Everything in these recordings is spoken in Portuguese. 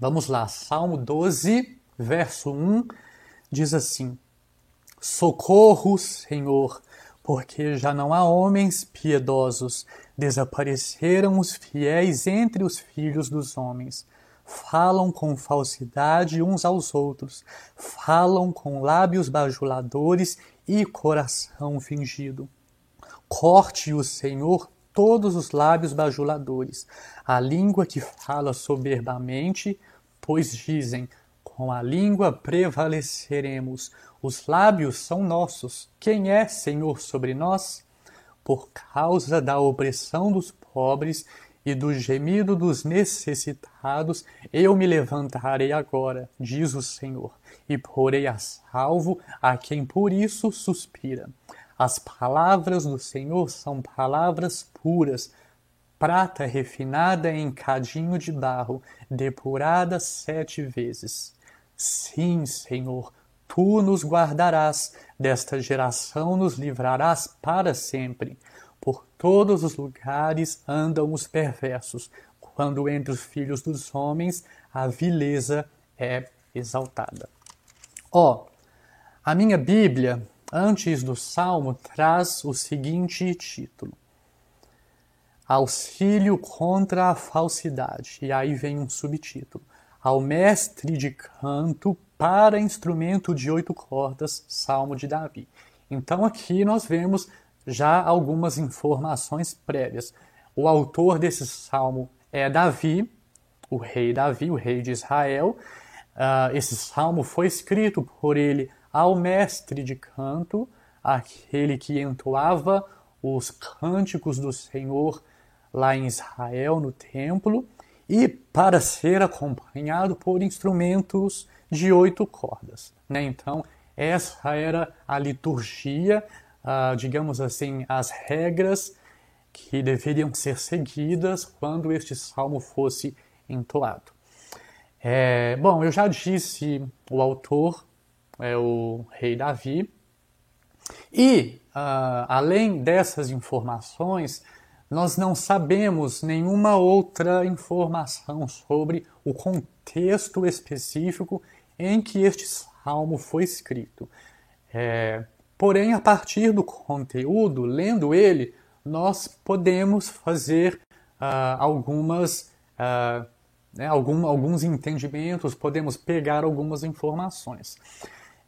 Vamos lá, Salmo 12, verso 1 diz assim: Socorro, Senhor, porque já não há homens piedosos, desapareceram os fiéis entre os filhos dos homens. Falam com falsidade uns aos outros, falam com lábios bajuladores e coração fingido. Corte o Senhor todos os lábios bajuladores, a língua que fala soberbamente, pois dizem: com a língua prevaleceremos. Os lábios são nossos. Quem é Senhor sobre nós? Por causa da opressão dos pobres e do gemido dos necessitados, eu me levantarei agora, diz o Senhor, e porei a salvo a quem por isso suspira. As palavras do Senhor são palavras puras, prata refinada em cadinho de barro, depurada sete vezes. Sim, Senhor, Tu nos guardarás, desta geração nos livrarás para sempre. Por todos os lugares andam os perversos, quando entre os filhos dos homens a vileza é exaltada. Ó, oh, a minha Bíblia, antes do Salmo, traz o seguinte título: Auxílio contra a falsidade. E aí vem um subtítulo: Ao mestre de canto para instrumento de oito cordas, Salmo de Davi. Então aqui nós vemos já algumas informações prévias. O autor desse salmo é Davi, o rei Davi, o rei de Israel. Uh, esse salmo foi escrito por ele ao mestre de canto, aquele que entoava os cânticos do Senhor lá em Israel, no templo, e para ser acompanhado por instrumentos de oito cordas. Né? Então, essa era a liturgia, uh, digamos assim, as regras que deveriam ser seguidas quando este salmo fosse entoado. É, bom, eu já disse o autor, é o rei Davi, e uh, além dessas informações, nós não sabemos nenhuma outra informação sobre o contexto específico em que este salmo foi escrito. É, porém, a partir do conteúdo, lendo ele, nós podemos fazer uh, algumas, uh, né, algum, alguns entendimentos, podemos pegar algumas informações.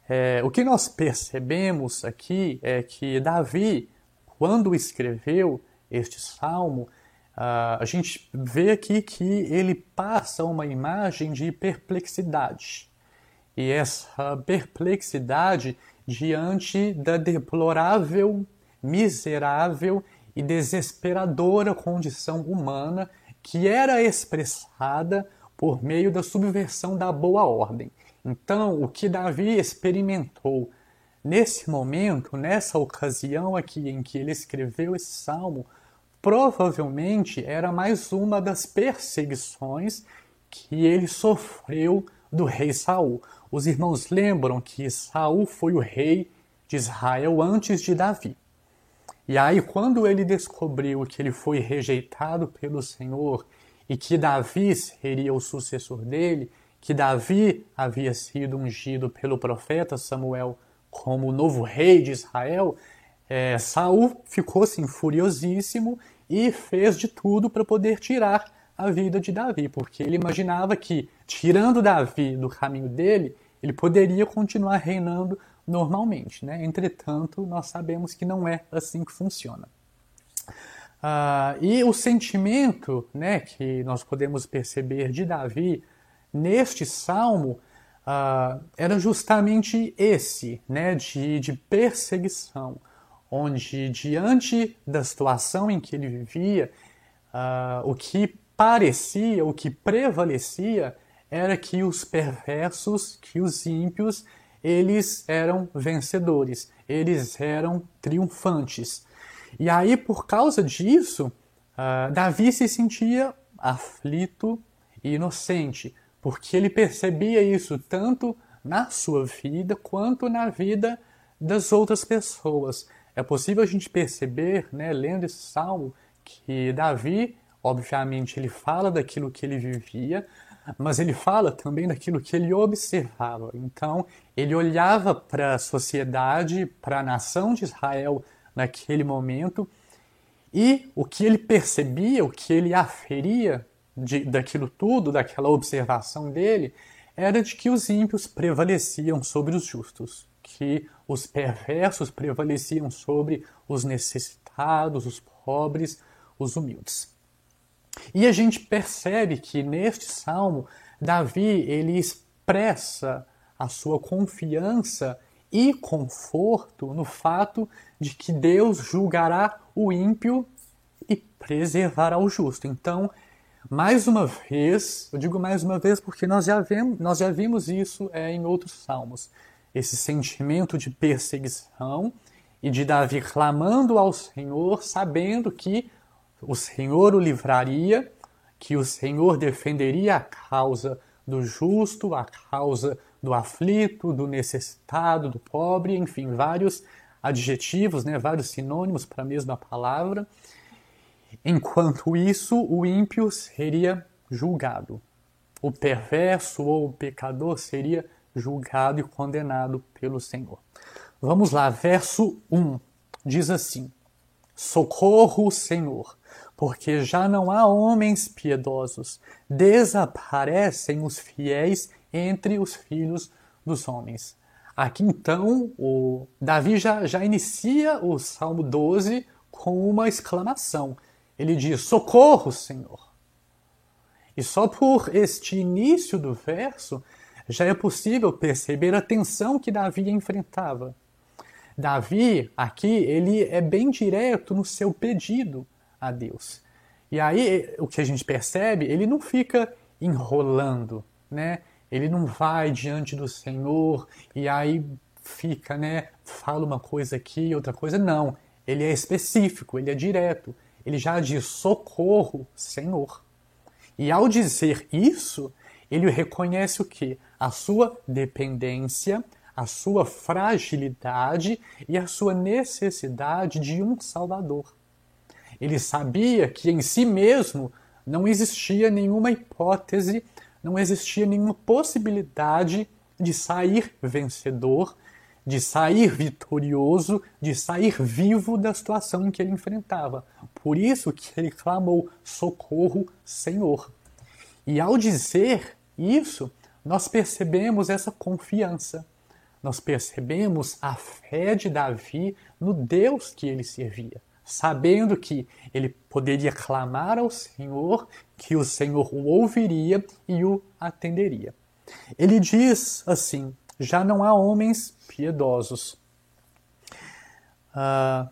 É, o que nós percebemos aqui é que Davi, quando escreveu este salmo, uh, a gente vê aqui que ele passa uma imagem de perplexidade e essa perplexidade diante da deplorável, miserável e desesperadora condição humana que era expressada por meio da subversão da boa ordem. Então, o que Davi experimentou nesse momento, nessa ocasião aqui em que ele escreveu esse salmo, provavelmente era mais uma das perseguições que ele sofreu do rei Saul. Os irmãos lembram que Saul foi o rei de Israel antes de Davi. E aí, quando ele descobriu que ele foi rejeitado pelo Senhor e que Davi seria o sucessor dele, que Davi havia sido ungido pelo profeta Samuel como novo rei de Israel, é, Saul ficou assim furiosíssimo e fez de tudo para poder tirar a vida de Davi, porque ele imaginava que, tirando Davi do caminho dele, ele poderia continuar reinando normalmente. Né? Entretanto, nós sabemos que não é assim que funciona. Uh, e o sentimento né, que nós podemos perceber de Davi neste salmo uh, era justamente esse, né, de, de perseguição, onde diante da situação em que ele vivia, uh, o que parecia, o que prevalecia, era que os perversos, que os ímpios, eles eram vencedores, eles eram triunfantes. E aí, por causa disso, uh, Davi se sentia aflito e inocente, porque ele percebia isso tanto na sua vida quanto na vida das outras pessoas. É possível a gente perceber, né, lendo esse salmo, que Davi Obviamente, ele fala daquilo que ele vivia, mas ele fala também daquilo que ele observava. Então, ele olhava para a sociedade, para a nação de Israel naquele momento, e o que ele percebia, o que ele aferia de, daquilo tudo, daquela observação dele, era de que os ímpios prevaleciam sobre os justos, que os perversos prevaleciam sobre os necessitados, os pobres, os humildes. E a gente percebe que neste salmo, Davi ele expressa a sua confiança e conforto no fato de que Deus julgará o ímpio e preservará o justo. Então, mais uma vez, eu digo mais uma vez porque nós já, vemos, nós já vimos isso é, em outros salmos, esse sentimento de perseguição e de Davi clamando ao Senhor, sabendo que o Senhor o livraria, que o Senhor defenderia a causa do justo, a causa do aflito, do necessitado, do pobre, enfim, vários adjetivos, né, vários sinônimos para a mesma palavra. Enquanto isso, o ímpio seria julgado. O perverso ou o pecador seria julgado e condenado pelo Senhor. Vamos lá, verso 1 diz assim: Socorro, Senhor, porque já não há homens piedosos, desaparecem os fiéis entre os filhos dos homens. Aqui então, o Davi já, já inicia o Salmo 12 com uma exclamação. Ele diz: Socorro, Senhor! E só por este início do verso já é possível perceber a tensão que Davi enfrentava. Davi, aqui, ele é bem direto no seu pedido a Deus. E aí o que a gente percebe, ele não fica enrolando, né? Ele não vai diante do Senhor e aí fica, né? Fala uma coisa aqui, outra coisa. Não. Ele é específico, ele é direto. Ele já diz socorro, Senhor. E ao dizer isso, ele reconhece o que? A sua dependência, a sua fragilidade e a sua necessidade de um Salvador. Ele sabia que em si mesmo não existia nenhuma hipótese, não existia nenhuma possibilidade de sair vencedor, de sair vitorioso, de sair vivo da situação que ele enfrentava. Por isso que ele clamou: socorro, Senhor. E ao dizer isso, nós percebemos essa confiança. Nós percebemos a fé de Davi no Deus que ele servia sabendo que ele poderia clamar ao Senhor, que o Senhor o ouviria e o atenderia. Ele diz assim: já não há homens piedosos. Ah,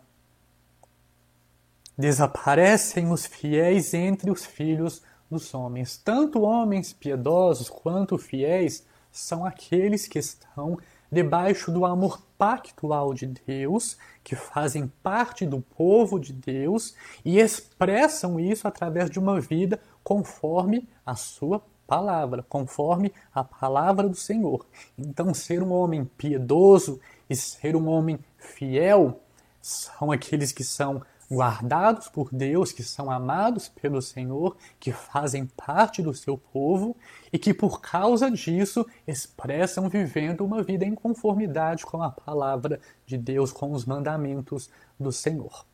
desaparecem os fiéis entre os filhos dos homens. Tanto homens piedosos quanto fiéis são aqueles que estão debaixo do amor pactual de Deus, que fazem parte do povo de Deus e expressam isso através de uma vida conforme a sua palavra, conforme a palavra do Senhor. Então, ser um homem piedoso e ser um homem fiel são aqueles que são guardados por Deus, que são amados pelo Senhor, que fazem parte do seu povo e que por causa disso expressam vivendo uma vida em conformidade com a palavra de Deus, com os mandamentos do Senhor.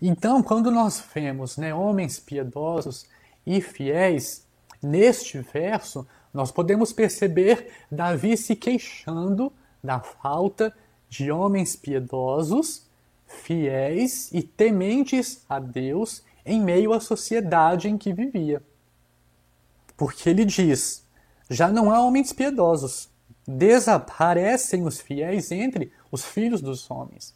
Então, quando nós vemos né, homens piedosos e fiéis, neste verso, nós podemos perceber Davi se queixando da falta de homens piedosos fiéis e tementes a Deus em meio à sociedade em que vivia. Porque ele diz: já não há homens piedosos, desaparecem os fiéis entre os filhos dos homens.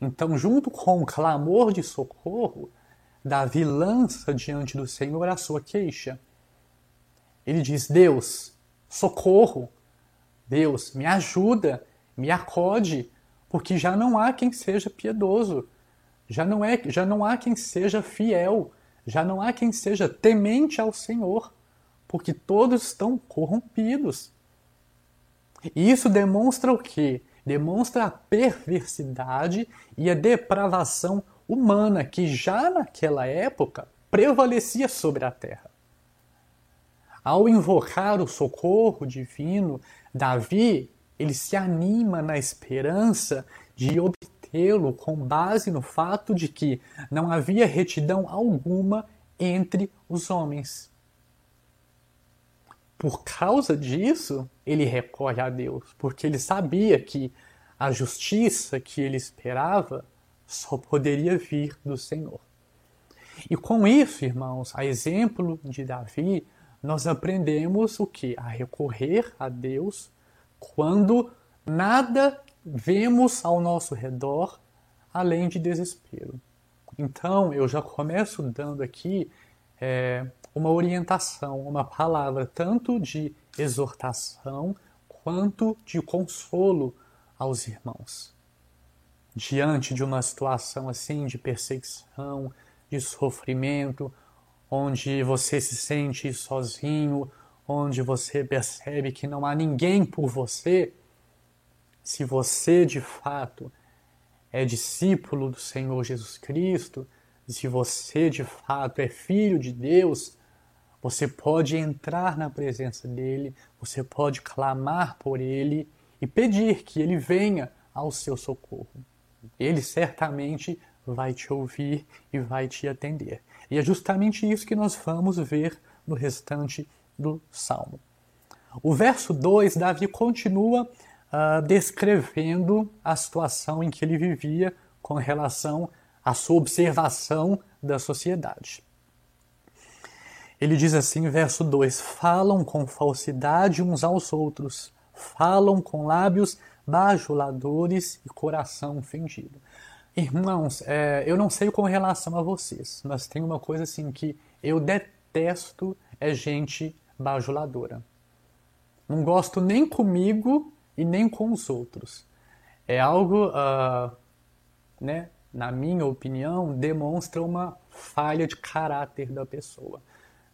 Então, junto com o clamor de socorro, Davi lança diante do Senhor a sua queixa. Ele diz: Deus, socorro, Deus, me ajuda, me acode, porque já não há quem seja piedoso, já não, é, já não há quem seja fiel, já não há quem seja temente ao Senhor, porque todos estão corrompidos. E isso demonstra o quê? Demonstra a perversidade e a depravação humana que já naquela época prevalecia sobre a terra. Ao invocar o socorro divino, Davi ele se anima na esperança de obtê-lo com base no fato de que não havia retidão alguma entre os homens. Por causa disso, ele recorre a Deus, porque ele sabia que a justiça que ele esperava só poderia vir do Senhor. E com isso, irmãos, a exemplo de Davi, nós aprendemos o que? A recorrer a Deus quando nada vemos ao nosso redor além de desespero. Então, eu já começo dando aqui é, uma orientação, uma palavra tanto de exortação quanto de consolo aos irmãos. Diante de uma situação assim de perseguição, de sofrimento, onde você se sente sozinho, onde você percebe que não há ninguém por você, se você de fato é discípulo do Senhor Jesus Cristo, se você de fato é filho de Deus, você pode entrar na presença dele, você pode clamar por ele e pedir que ele venha ao seu socorro. Ele certamente vai te ouvir e vai te atender. E é justamente isso que nós vamos ver no restante do salmo. O verso 2, Davi continua uh, descrevendo a situação em que ele vivia com relação à sua observação da sociedade. Ele diz assim, verso 2: Falam com falsidade uns aos outros, falam com lábios bajuladores e coração fingido. Irmãos, é, eu não sei com relação a vocês, mas tem uma coisa assim que eu detesto é gente bajuladora. Não gosto nem comigo e nem com os outros. É algo, uh, né, na minha opinião, demonstra uma falha de caráter da pessoa.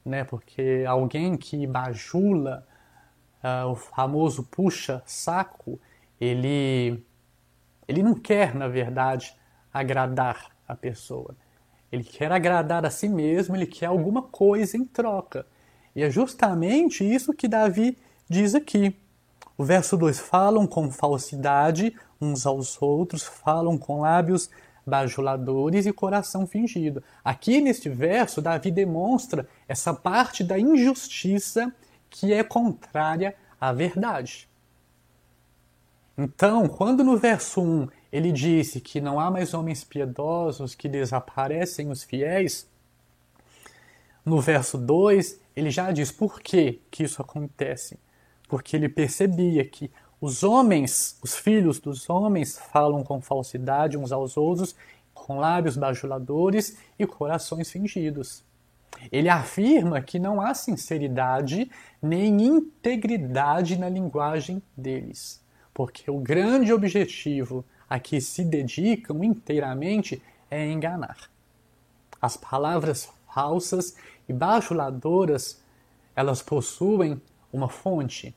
Né? Porque alguém que bajula, uh, o famoso puxa-saco, ele, ele não quer, na verdade, agradar a pessoa. Ele quer agradar a si mesmo, ele quer alguma coisa em troca. E é justamente isso que Davi diz aqui. O verso 2: Falam com falsidade uns aos outros, falam com lábios bajuladores e coração fingido. Aqui neste verso, Davi demonstra essa parte da injustiça que é contrária à verdade. Então, quando no verso 1 ele disse que não há mais homens piedosos, que desaparecem os fiéis, no verso 2 ele já diz por que, que isso acontece. Porque ele percebia que os homens, os filhos dos homens, falam com falsidade uns aos outros, com lábios bajuladores e corações fingidos. Ele afirma que não há sinceridade nem integridade na linguagem deles, porque o grande objetivo a que se dedicam inteiramente é enganar. As palavras falsas e bajuladoras, elas possuem uma fonte,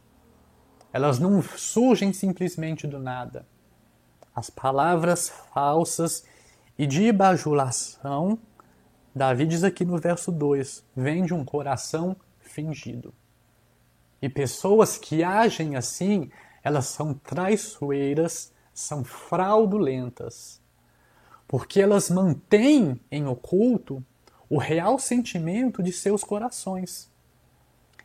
elas não surgem simplesmente do nada. As palavras falsas e de bajulação, Davi diz aqui no verso 2, vem de um coração fingido. E pessoas que agem assim, elas são traiçoeiras, são fraudulentas, porque elas mantêm em oculto o real sentimento de seus corações.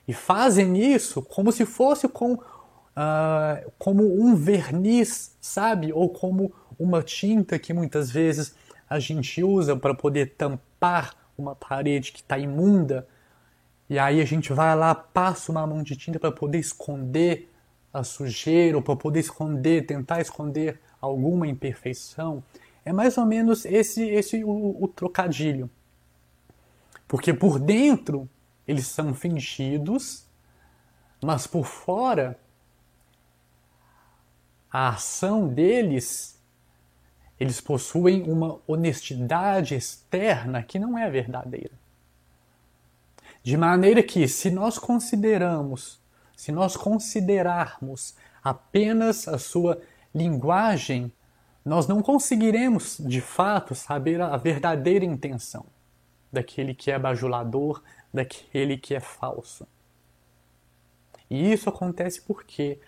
E fazem isso como se fosse com uh, como um verniz, sabe? Ou como uma tinta que muitas vezes a gente usa para poder tampar uma parede que está imunda. E aí a gente vai lá, passa uma mão de tinta para poder esconder a sujeira, ou para poder esconder, tentar esconder alguma imperfeição. É mais ou menos esse, esse o, o trocadilho. Porque por dentro eles são fingidos, mas por fora a ação deles, eles possuem uma honestidade externa que não é verdadeira. De maneira que, se nós consideramos, se nós considerarmos apenas a sua linguagem, nós não conseguiremos de fato saber a verdadeira intenção daquele que é bajulador, daquele que é falso. E isso acontece porque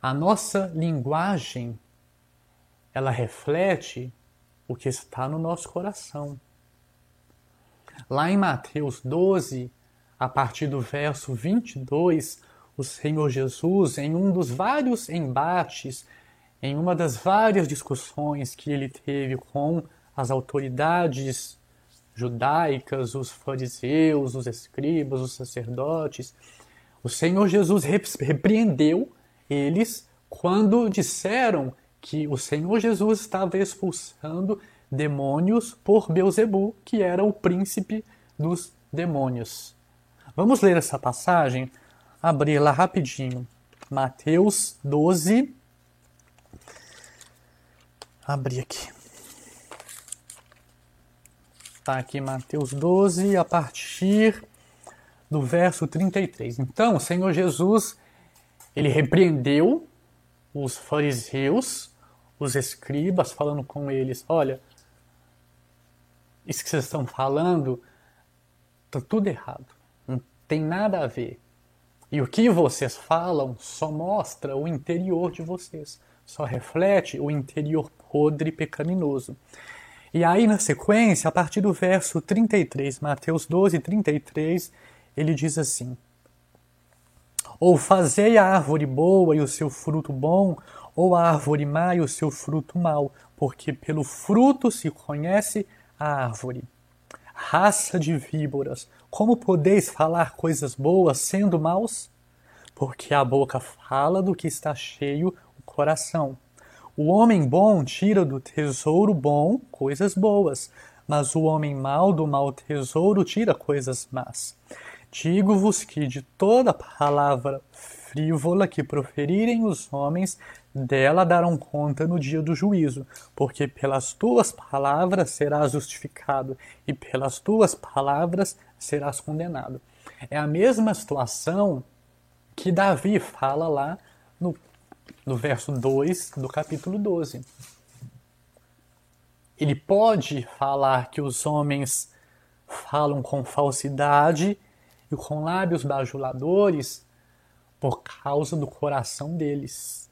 a nossa linguagem ela reflete o que está no nosso coração. Lá em Mateus 12, a partir do verso 22, o Senhor Jesus, em um dos vários embates, em uma das várias discussões que ele teve com as autoridades judaicas, os fariseus, os escribas, os sacerdotes, o Senhor Jesus repreendeu eles quando disseram que o Senhor Jesus estava expulsando demônios por Beuzebu, que era o príncipe dos demônios. Vamos ler essa passagem? Abrir lá rapidinho. Mateus 12. Abrir aqui. Está aqui Mateus 12, a partir do verso 33. Então, o Senhor Jesus, ele repreendeu os fariseus, os escribas, falando com eles: olha, isso que vocês estão falando está tudo errado, tem nada a ver. E o que vocês falam só mostra o interior de vocês, só reflete o interior podre e pecaminoso. E aí, na sequência, a partir do verso 33, Mateus 12, 33, ele diz assim: Ou fazei a árvore boa e o seu fruto bom, ou a árvore má e o seu fruto mau, porque pelo fruto se conhece a árvore. Raça de víboras, como podeis falar coisas boas sendo maus? Porque a boca fala do que está cheio o coração. O homem bom tira do tesouro bom coisas boas, mas o homem mau do mau tesouro tira coisas más. Digo-vos que de toda palavra frívola que proferirem os homens, dela darão conta no dia do juízo, porque pelas tuas palavras serás justificado, e pelas tuas palavras serás condenado. É a mesma situação que Davi fala lá no, no verso 2 do capítulo 12. Ele pode falar que os homens falam com falsidade e com lábios bajuladores por causa do coração deles,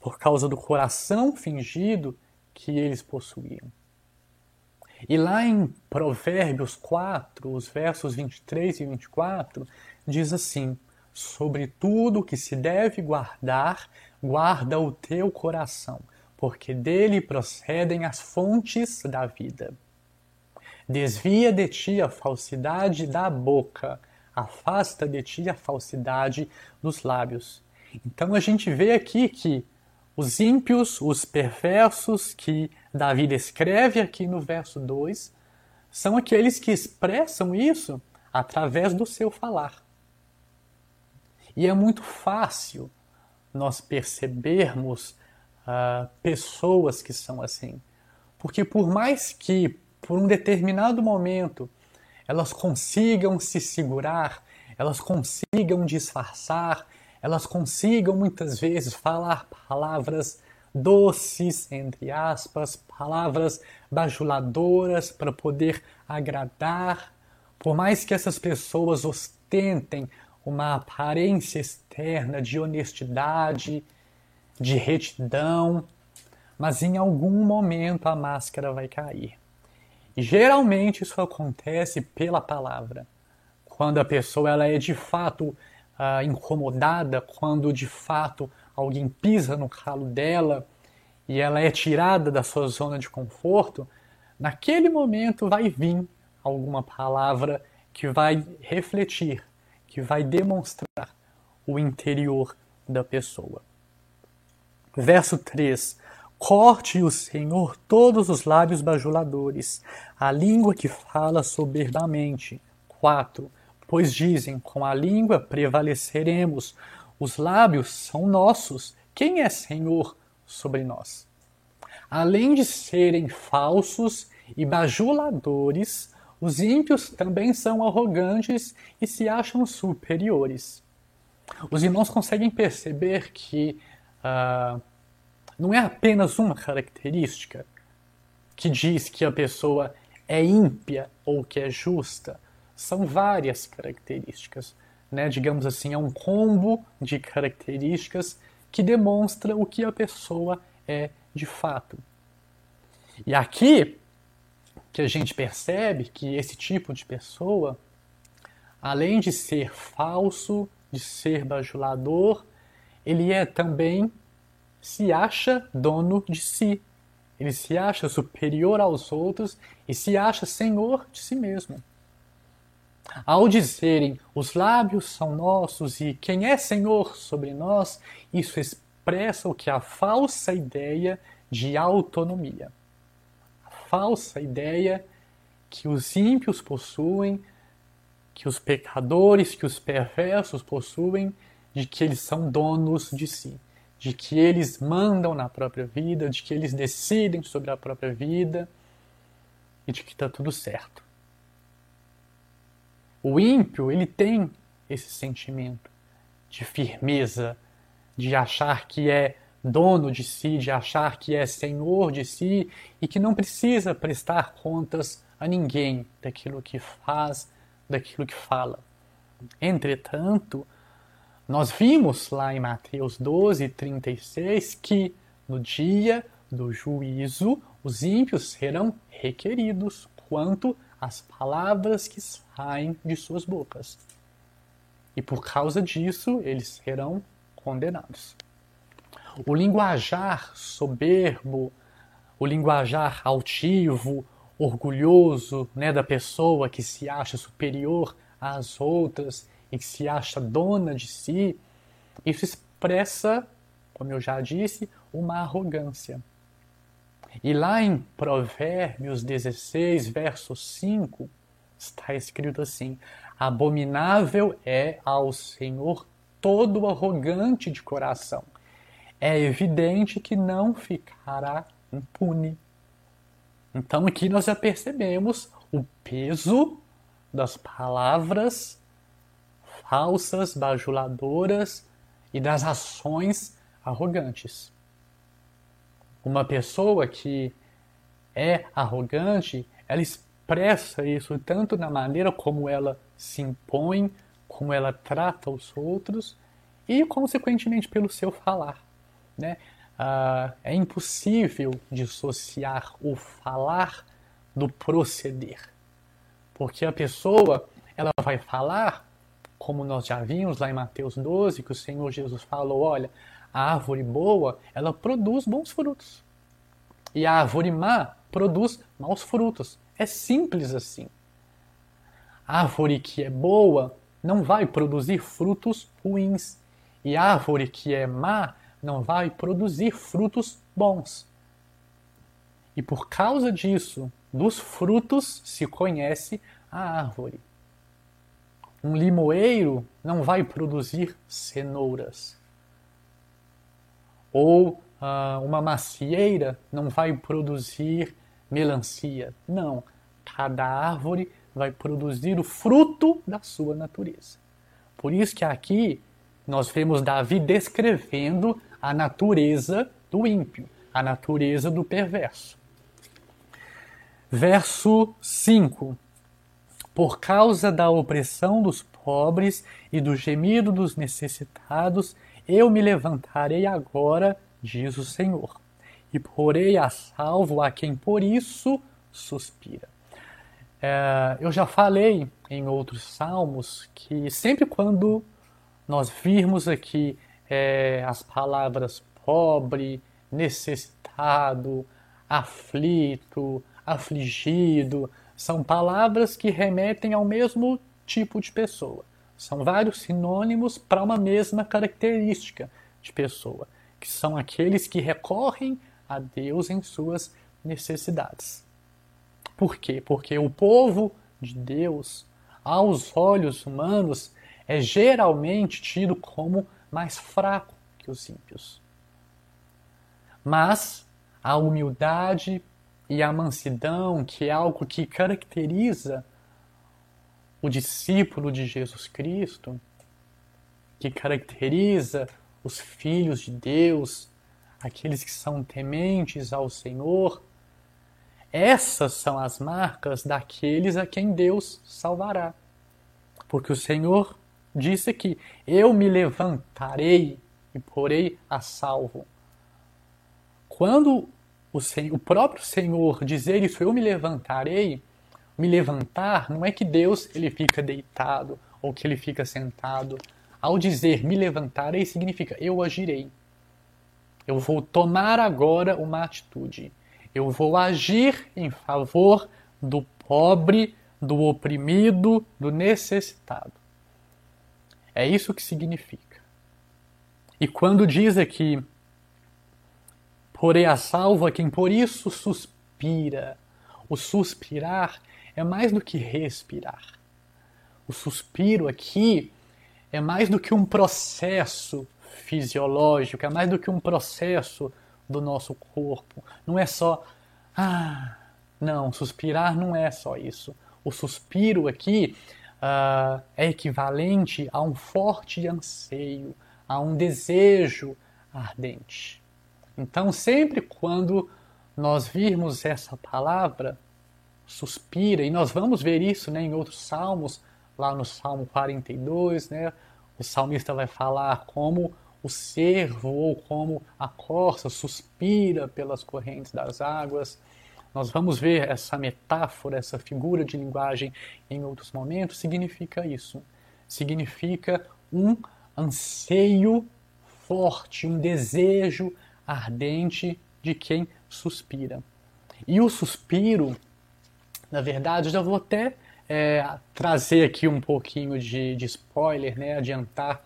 por causa do coração fingido que eles possuíam. E lá em Provérbios 4, os versos 23 e 24, diz assim: Sobre tudo que se deve guardar, guarda o teu coração, porque dele procedem as fontes da vida. Desvia de ti a falsidade da boca afasta de ti a falsidade dos lábios. Então a gente vê aqui que os ímpios, os perversos que Davi descreve aqui no verso 2, são aqueles que expressam isso através do seu falar. E é muito fácil nós percebermos uh, pessoas que são assim. Porque por mais que, por um determinado momento, elas consigam se segurar, elas consigam disfarçar, elas consigam muitas vezes falar palavras doces, entre aspas, palavras bajuladoras para poder agradar. Por mais que essas pessoas ostentem uma aparência externa de honestidade, de retidão, mas em algum momento a máscara vai cair. E geralmente isso acontece pela palavra. Quando a pessoa ela é de fato uh, incomodada, quando de fato alguém pisa no calo dela e ela é tirada da sua zona de conforto, naquele momento vai vir alguma palavra que vai refletir, que vai demonstrar o interior da pessoa. Verso 3: Corte o Senhor todos os lábios bajuladores, a língua que fala soberbamente. 4. Pois dizem: com a língua prevaleceremos. Os lábios são nossos. Quem é Senhor sobre nós? Além de serem falsos e bajuladores, os ímpios também são arrogantes e se acham superiores. Os irmãos conseguem perceber que uh, não é apenas uma característica que diz que a pessoa é ímpia ou que é justa. São várias características. né, digamos assim, é um combo de características que demonstra o que a pessoa é de fato. E aqui que a gente percebe que esse tipo de pessoa, além de ser falso, de ser bajulador, ele é também se acha dono de si. Ele se acha superior aos outros e se acha senhor de si mesmo. Ao dizerem os lábios são nossos e quem é senhor sobre nós, isso expressa o que é a falsa ideia de autonomia. A falsa ideia que os ímpios possuem, que os pecadores, que os perversos possuem, de que eles são donos de si, de que eles mandam na própria vida, de que eles decidem sobre a própria vida e de que está tudo certo. O ímpio, ele tem esse sentimento de firmeza, de achar que é dono de si, de achar que é senhor de si e que não precisa prestar contas a ninguém daquilo que faz, daquilo que fala. Entretanto, nós vimos lá em Mateus 12, 36 que no dia do juízo os ímpios serão requeridos quanto às palavras que saem de suas bocas. E por causa disso eles serão condenados. O linguajar soberbo, o linguajar altivo, orgulhoso né, da pessoa que se acha superior às outras e que se acha dona de si, isso expressa, como eu já disse, uma arrogância. E lá em Provérbios 16, verso 5, está escrito assim: Abominável é ao Senhor todo arrogante de coração. É evidente que não ficará impune. Então aqui nós já percebemos o peso das palavras falsas, bajuladoras e das ações arrogantes. Uma pessoa que é arrogante, ela expressa isso tanto na maneira como ela se impõe, como ela trata os outros e, consequentemente, pelo seu falar. Né? Ah, é impossível dissociar o falar do proceder, porque a pessoa ela vai falar, como nós já vimos lá em Mateus 12, que o Senhor Jesus falou: olha, a árvore boa ela produz bons frutos e a árvore má produz maus frutos. É simples assim. A árvore que é boa não vai produzir frutos ruins. E a árvore que é má não vai produzir frutos bons. E por causa disso, dos frutos se conhece a árvore. Um limoeiro não vai produzir cenouras. Ou uh, uma macieira não vai produzir melancia. Não. Cada árvore vai produzir o fruto da sua natureza. Por isso que aqui nós vemos Davi descrevendo a natureza do ímpio, a natureza do perverso. Verso 5: Por causa da opressão dos pobres e do gemido dos necessitados, eu me levantarei agora, diz o Senhor, e porei a salvo a quem por isso suspira. É, eu já falei em outros salmos que sempre quando nós virmos aqui é, as palavras pobre, necessitado, aflito, afligido, são palavras que remetem ao mesmo tipo de pessoa. São vários sinônimos para uma mesma característica de pessoa, que são aqueles que recorrem a Deus em suas necessidades. Por quê? Porque o povo de Deus, aos olhos humanos, é geralmente tido como mais fraco que os ímpios. Mas a humildade e a mansidão, que é algo que caracteriza o discípulo de Jesus Cristo, que caracteriza os filhos de Deus, aqueles que são tementes ao Senhor, essas são as marcas daqueles a quem Deus salvará. Porque o Senhor disse aqui: Eu me levantarei e porei a salvo. Quando o, Senhor, o próprio Senhor dizer isso, eu me levantarei, me levantar, não é que Deus ele fica deitado ou que ele fica sentado. Ao dizer me levantarei, significa eu agirei. Eu vou tomar agora uma atitude. Eu vou agir em favor do pobre, do oprimido, do necessitado. É isso que significa. E quando diz aqui, porém a salva quem por isso suspira, o suspirar é mais do que respirar. O suspiro aqui é mais do que um processo fisiológico, é mais do que um processo do nosso corpo. Não é só, ah, não, suspirar não é só isso. O suspiro aqui uh, é equivalente a um forte anseio, a um desejo ardente. Então, sempre quando nós virmos essa palavra, suspira, e nós vamos ver isso né, em outros salmos, lá no Salmo 42, né, o salmista vai falar como o cervo ou como a corça suspira pelas correntes das águas. Nós vamos ver essa metáfora, essa figura de linguagem em outros momentos. Significa isso. Significa um anseio forte, um desejo ardente de quem suspira. E o suspiro, na verdade, eu já vou até é, trazer aqui um pouquinho de, de spoiler, né, adiantar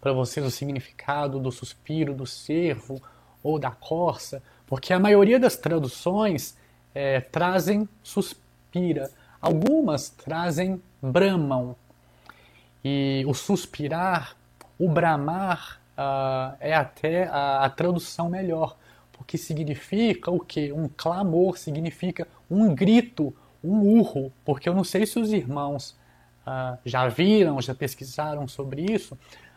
para vocês o significado do suspiro, do cervo ou da corça, porque a maioria das traduções é, trazem suspira, algumas trazem bramam. E o suspirar, o bramar, uh, é até a, a tradução melhor, porque significa o que? Um clamor, significa um grito, um urro, porque eu não sei se os irmãos uh, já viram, já pesquisaram sobre isso,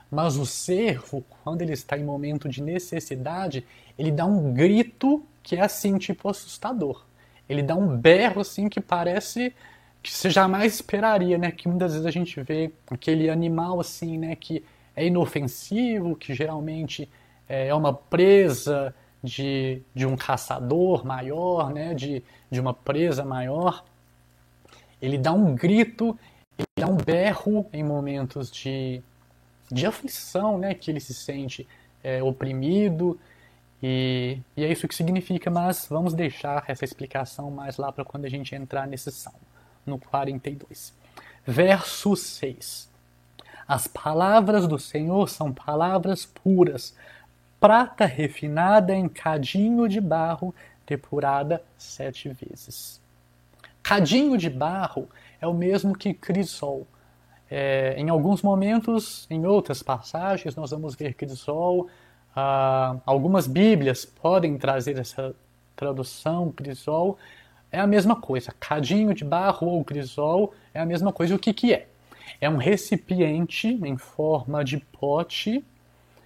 mas o cervo, quando ele está em momento de necessidade, ele dá um grito que é assim, tipo assustador. Ele dá um berro assim que parece que você jamais esperaria, né? Que muitas vezes a gente vê aquele animal assim, né? Que é inofensivo, que geralmente é uma presa de, de um caçador maior, né? De, de uma presa maior. Ele dá um grito, ele dá um berro em momentos de, de aflição, né, que ele se sente é, oprimido, e, e, é isso que significa, mas vamos deixar essa explicação mais lá para quando a gente entrar nesse salmo, no 42. Verso 6. As palavras do Senhor são palavras puras, prata refinada em cadinho de barro, depurada sete vezes. Cadinho de barro é o mesmo que crisol, é, em alguns momentos, em outras passagens, nós vamos ver crisol. Ah, algumas Bíblias podem trazer essa tradução, crisol. É a mesma coisa. Cadinho de barro ou crisol é a mesma coisa. O que, que é? É um recipiente em forma de pote,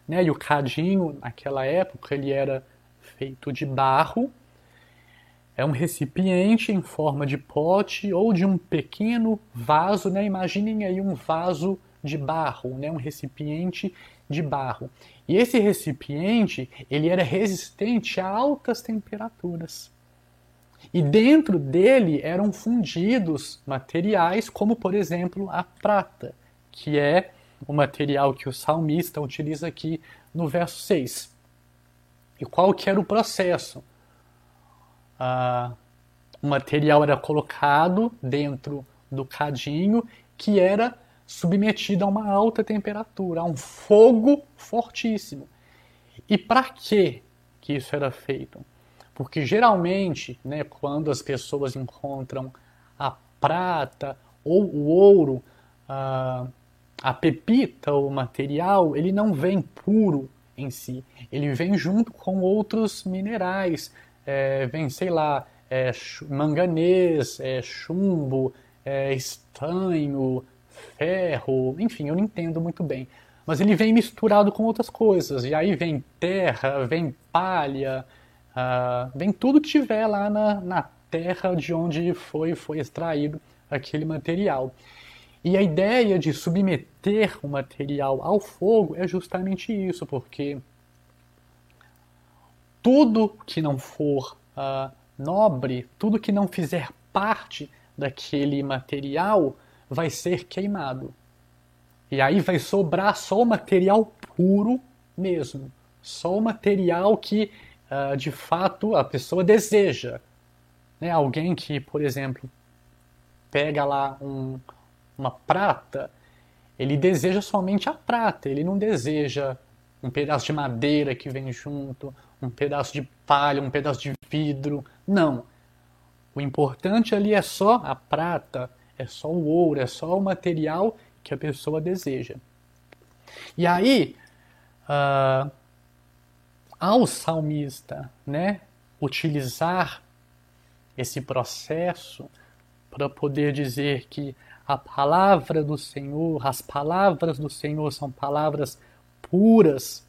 né? e o cadinho, naquela época, ele era feito de barro, é um recipiente em forma de pote ou de um pequeno vaso, né? Imaginem aí um vaso de barro, né? Um recipiente de barro. E esse recipiente, ele era resistente a altas temperaturas. E dentro dele eram fundidos materiais como, por exemplo, a prata, que é o material que o salmista utiliza aqui no verso 6. E qual que era o processo? Uh, o material era colocado dentro do cadinho que era submetido a uma alta temperatura, a um fogo fortíssimo. E para que que isso era feito? Porque geralmente, né, quando as pessoas encontram a prata ou o ouro, uh, a pepita, o material, ele não vem puro em si, ele vem junto com outros minerais, é, vem, sei lá, é, manganês, é, chumbo, é, estanho, ferro, enfim, eu não entendo muito bem. Mas ele vem misturado com outras coisas, e aí vem terra, vem palha, uh, vem tudo que tiver lá na, na terra de onde foi, foi extraído aquele material. E a ideia de submeter o material ao fogo é justamente isso, porque tudo que não for uh, nobre, tudo que não fizer parte daquele material vai ser queimado. E aí vai sobrar só o material puro mesmo, só o material que uh, de fato a pessoa deseja. Né? Alguém que, por exemplo, pega lá um, uma prata, ele deseja somente a prata, ele não deseja um pedaço de madeira que vem junto, um pedaço de palha, um pedaço de vidro. Não. O importante ali é só a prata, é só o ouro, é só o material que a pessoa deseja. E aí, uh, ao salmista né, utilizar esse processo para poder dizer que a palavra do Senhor, as palavras do Senhor são palavras puras,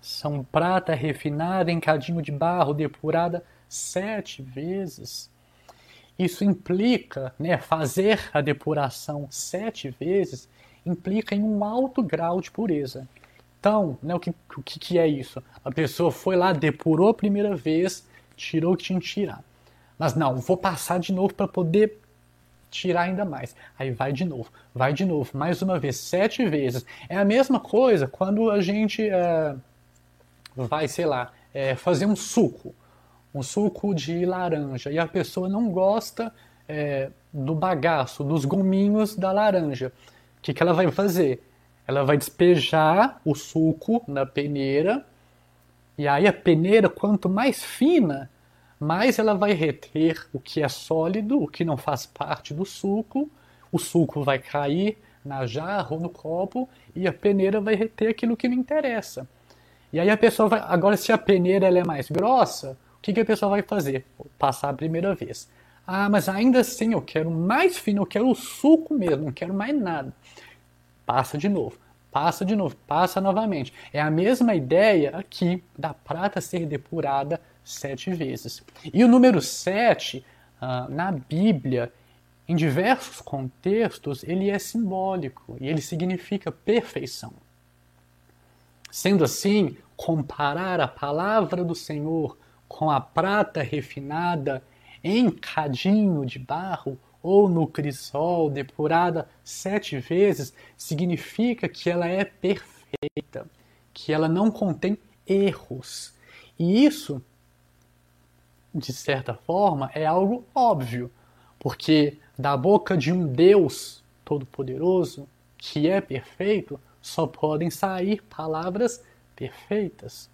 são prata refinada em cadinho de barro, depurada sete vezes. Isso implica, né, fazer a depuração sete vezes, implica em um alto grau de pureza. Então, né, o, que, o que é isso? A pessoa foi lá, depurou a primeira vez, tirou o que tinha que tirar. Mas não, vou passar de novo para poder tirar ainda mais. Aí vai de novo, vai de novo, mais uma vez, sete vezes. É a mesma coisa quando a gente é, vai, sei lá, é, fazer um suco, um suco de laranja, e a pessoa não gosta é, do bagaço, dos gominhos da laranja. O que, que ela vai fazer? Ela vai despejar o suco na peneira, e aí a peneira, quanto mais fina, mais ela vai reter o que é sólido, o que não faz parte do suco, o suco vai cair na jarra ou no copo e a peneira vai reter aquilo que não interessa. E aí a pessoa vai. Agora, se a peneira ela é mais grossa, o que, que a pessoa vai fazer? Passar a primeira vez. Ah, mas ainda assim eu quero mais fino, eu quero o suco mesmo, não quero mais nada. Passa de novo, passa de novo, passa novamente. É a mesma ideia aqui da prata ser depurada sete vezes. E o número sete, uh, na Bíblia, em diversos contextos, ele é simbólico e ele significa perfeição. Sendo assim, comparar a palavra do Senhor com a prata refinada em cadinho de barro ou no crisol depurada sete vezes, significa que ela é perfeita, que ela não contém erros. E isso de certa forma, é algo óbvio, porque da boca de um Deus todo-poderoso, que é perfeito, só podem sair palavras perfeitas.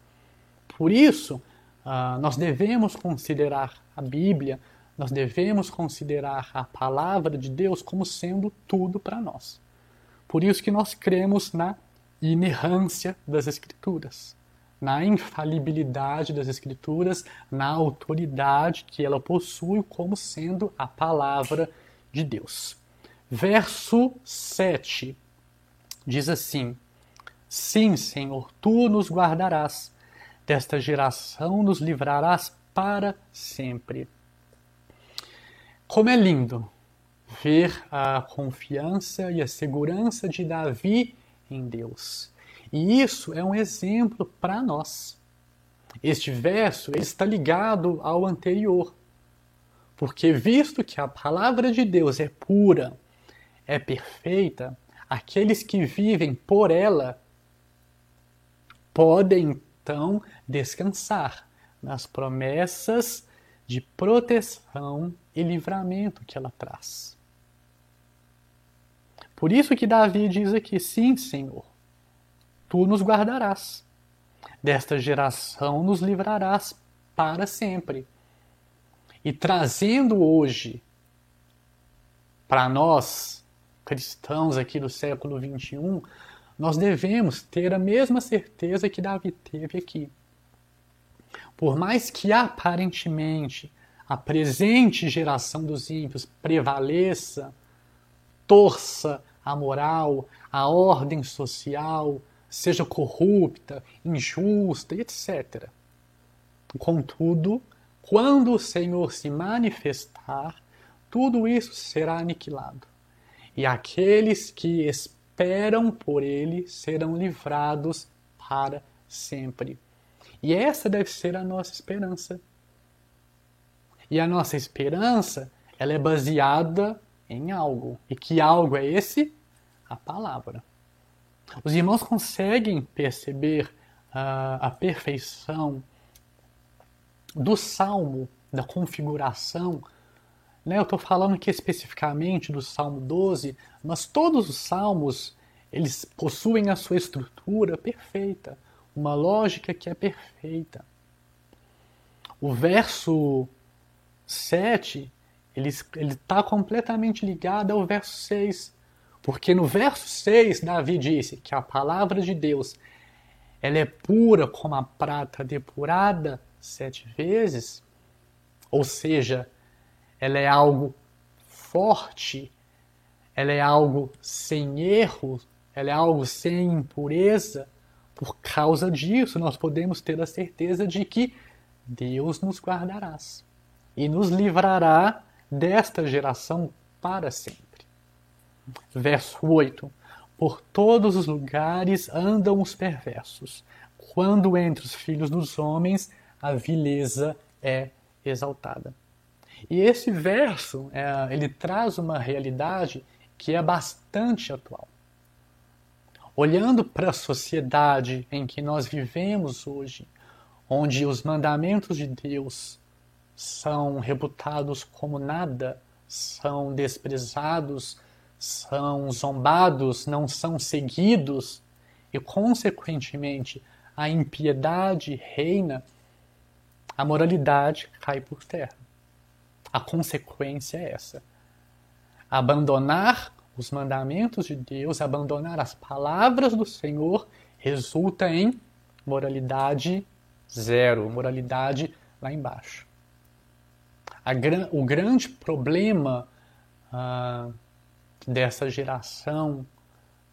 Por isso, uh, nós devemos considerar a Bíblia, nós devemos considerar a palavra de Deus como sendo tudo para nós. Por isso que nós cremos na inerrância das Escrituras na infalibilidade das Escrituras, na autoridade que ela possui como sendo a palavra de Deus. Verso 7 diz assim: Sim, Senhor, tu nos guardarás, desta geração nos livrarás para sempre. Como é lindo ver a confiança e a segurança de Davi em Deus. E isso é um exemplo para nós. Este verso está ligado ao anterior. Porque, visto que a palavra de Deus é pura, é perfeita, aqueles que vivem por ela podem então descansar nas promessas de proteção e livramento que ela traz. Por isso que Davi diz aqui: sim, Senhor, tu nos guardarás. Desta geração nos livrarás para sempre. E trazendo hoje para nós, cristãos aqui do século 21, nós devemos ter a mesma certeza que Davi teve aqui. Por mais que aparentemente a presente geração dos ímpios prevaleça, torça a moral, a ordem social, seja corrupta, injusta, etc. Contudo, quando o Senhor se manifestar, tudo isso será aniquilado. E aqueles que esperam por ele serão livrados para sempre. E essa deve ser a nossa esperança. E a nossa esperança, ela é baseada em algo. E que algo é esse? A palavra. Os irmãos conseguem perceber uh, a perfeição do salmo, da configuração. Né? Eu estou falando aqui especificamente do Salmo 12, mas todos os salmos eles possuem a sua estrutura perfeita, uma lógica que é perfeita. O verso 7 ele está completamente ligado ao verso 6. Porque no verso 6, Davi disse que a palavra de Deus ela é pura como a prata depurada sete vezes, ou seja, ela é algo forte, ela é algo sem erro, ela é algo sem impureza. Por causa disso, nós podemos ter a certeza de que Deus nos guardará e nos livrará desta geração para sempre. Verso 8: Por todos os lugares andam os perversos, quando entre os filhos dos homens a vileza é exaltada. E esse verso, é, ele traz uma realidade que é bastante atual. Olhando para a sociedade em que nós vivemos hoje, onde os mandamentos de Deus são reputados como nada, são desprezados, são zombados, não são seguidos, e, consequentemente, a impiedade reina, a moralidade cai por terra. A consequência é essa. Abandonar os mandamentos de Deus, abandonar as palavras do Senhor, resulta em moralidade zero, moralidade lá embaixo a, o grande problema ah, dessa geração,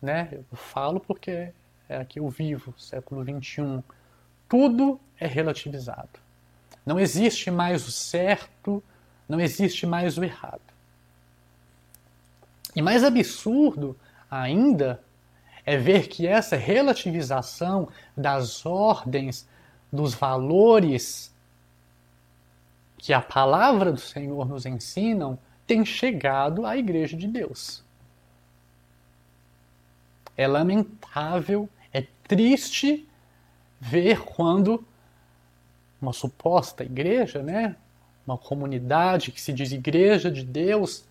né? Eu falo porque é aqui eu vivo, século XXI. Tudo é relativizado. Não existe mais o certo, não existe mais o errado. E mais absurdo ainda é ver que essa relativização das ordens, dos valores que a palavra do Senhor nos ensinam tem chegado à Igreja de Deus. É lamentável, é triste ver quando uma suposta igreja, né, uma comunidade que se diz Igreja de Deus,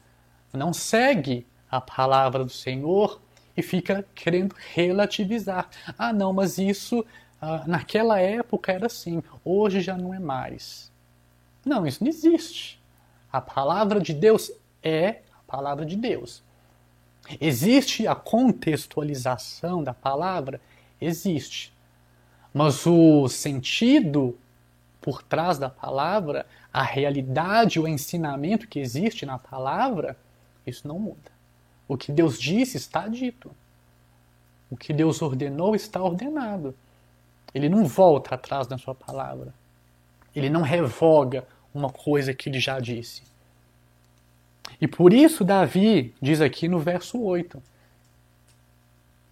não segue a palavra do Senhor e fica querendo relativizar. Ah, não, mas isso ah, naquela época era assim, hoje já não é mais. Não, isso não existe. A palavra de Deus é a palavra de Deus. Existe a contextualização da palavra? Existe. Mas o sentido por trás da palavra, a realidade, o ensinamento que existe na palavra, isso não muda. O que Deus disse está dito. O que Deus ordenou está ordenado. Ele não volta atrás da sua palavra. Ele não revoga uma coisa que ele já disse. E por isso Davi diz aqui no verso 8: